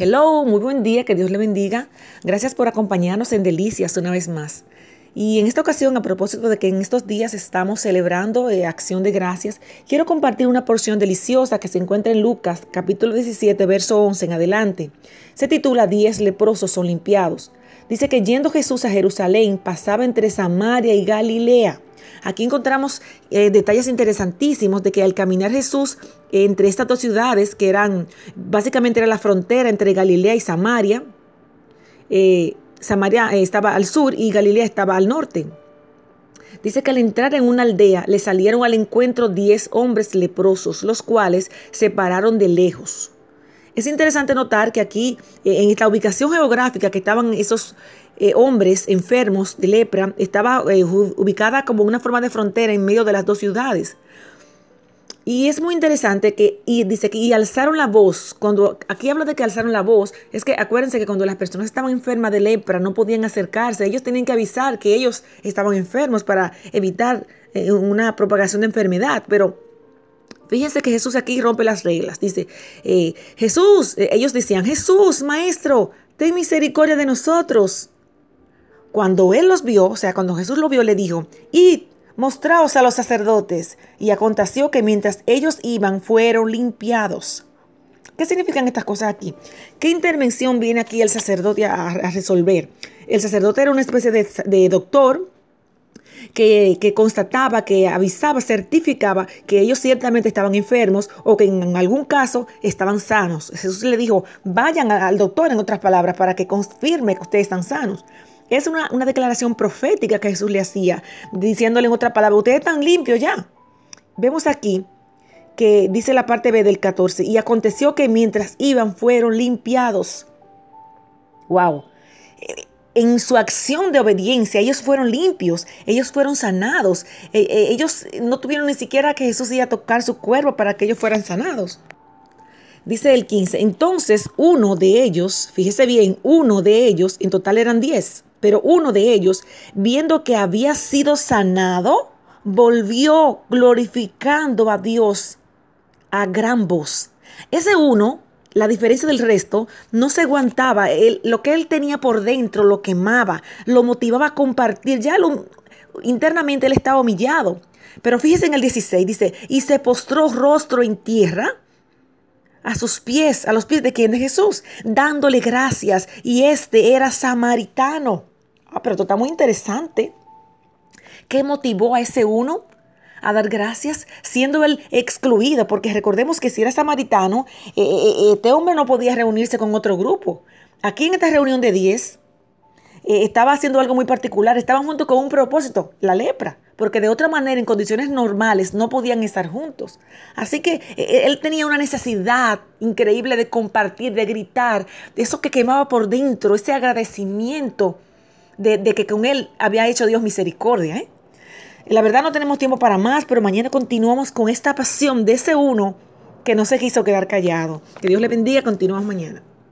Hello, muy buen día, que Dios le bendiga. Gracias por acompañarnos en Delicias una vez más. Y en esta ocasión, a propósito de que en estos días estamos celebrando eh, Acción de Gracias, quiero compartir una porción deliciosa que se encuentra en Lucas, capítulo 17, verso 11 en adelante. Se titula Diez leprosos son limpiados. Dice que yendo Jesús a Jerusalén, pasaba entre Samaria y Galilea. Aquí encontramos eh, detalles interesantísimos de que al caminar Jesús entre estas dos ciudades, que eran básicamente era la frontera entre Galilea y Samaria, eh, Samaria eh, estaba al sur y Galilea estaba al norte. Dice que al entrar en una aldea le salieron al encuentro diez hombres leprosos, los cuales se pararon de lejos. Es interesante notar que aquí, en esta ubicación geográfica que estaban esos eh, hombres enfermos de lepra estaba eh, ubicada como una forma de frontera en medio de las dos ciudades. Y es muy interesante que, y dice que, y alzaron la voz, cuando aquí habla de que alzaron la voz, es que acuérdense que cuando las personas estaban enfermas de lepra no podían acercarse, ellos tenían que avisar que ellos estaban enfermos para evitar eh, una propagación de enfermedad, pero Fíjense que Jesús aquí rompe las reglas. Dice, Jesús, ellos decían, Jesús, maestro, ten misericordia de nosotros. Cuando él los vio, o sea, cuando Jesús lo vio, le dijo, id, mostraos a los sacerdotes. Y aconteció que mientras ellos iban, fueron limpiados. ¿Qué significan estas cosas aquí? ¿Qué intervención viene aquí el sacerdote a, resolver? El sacerdote era una especie de, doctor que, constataba, que avisaba, certificaba que ellos ciertamente estaban enfermos o que en algún caso estaban sanos. Jesús le dijo, vayan al doctor, en otras palabras, para que confirme que ustedes están sanos. Es una, declaración profética que Jesús le hacía, diciéndole en otra palabra, ustedes están limpios ya. Vemos aquí que dice la parte B del 14, y aconteció que mientras iban fueron limpiados. Wow. En su acción de obediencia, ellos fueron limpios, ellos fueron sanados. Eh, eh, ellos no tuvieron ni siquiera que Jesús iba a tocar su cuerpo para que ellos fueran sanados. Dice el 15, entonces uno de ellos, fíjese bien, uno de ellos, en total eran 10, pero uno de ellos, viendo que había sido sanado, volvió glorificando a Dios a gran voz. Ese uno, la diferencia del resto, no se aguantaba. lo que él tenía por dentro lo quemaba, lo motivaba a compartir. Ya lo, internamente él estaba humillado. Pero fíjese en el 16, dice, y se postró rostro en tierra a sus pies, a los pies de quien de Jesús, dándole gracias. Y este era samaritano. Ah, pero esto está muy interesante. ¿Qué motivó a ese uno a dar gracias, siendo él excluido? Porque recordemos que si era samaritano, eh, eh, eh, este hombre no podía reunirse con otro grupo. Aquí en esta reunión de 10, estaba haciendo algo muy particular. Estaban juntos con un propósito, la lepra porque de otra manera en condiciones normales no podían estar juntos. Así que él tenía una necesidad increíble de compartir, de gritar, de eso que quemaba por dentro, ese agradecimiento de, que con él había hecho Dios misericordia. ¿eh? La verdad no tenemos tiempo para más, pero mañana continuamos con esta pasión de ese uno que no se quiso quedar callado. Que Dios le bendiga, continuamos mañana.